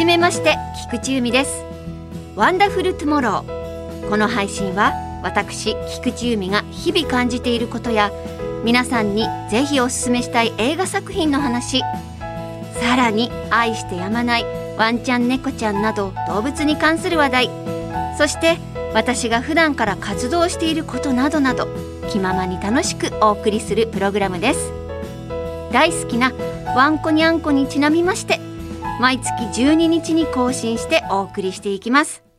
じめまして菊池由美です。ワンダフルトゥモローこの配信は私菊池由美が日々感じていることや皆さんにぜひおすすめしたい映画作品の話。さらに愛してやまないワンちゃん猫ちゃんなど動物に関する話題。そして私が普段から活動していることなどなど気ままに楽しくお送りするプログラムです。大好きなワンコにゃんこにちなみまして毎月12日に更新してお送りしていきます。